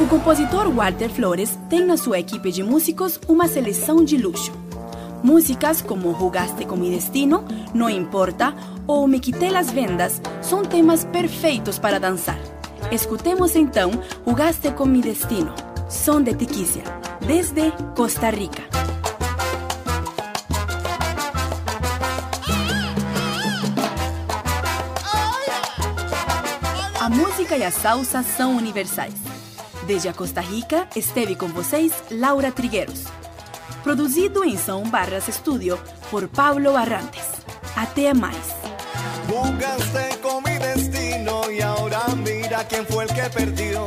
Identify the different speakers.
Speaker 1: O compositor Walter Flores tem na sua equipe de músicos uma seleção de luxo. Músicas como Jugaste com mi destino, No importa ou Me quitei las vendas são temas perfeitos para dançar. Escutemos então Jugaste com mi destino, Son de Tiquicia, desde Costa Rica. A música e a salsa são universais. Desde a Costa Rica, esteve com vocês Laura Trigueros. Produzido em São Barras Studio por Pablo Barrantes. Até mais.
Speaker 2: Jugaste con mi destino y ahora mira quién fue el que perdió.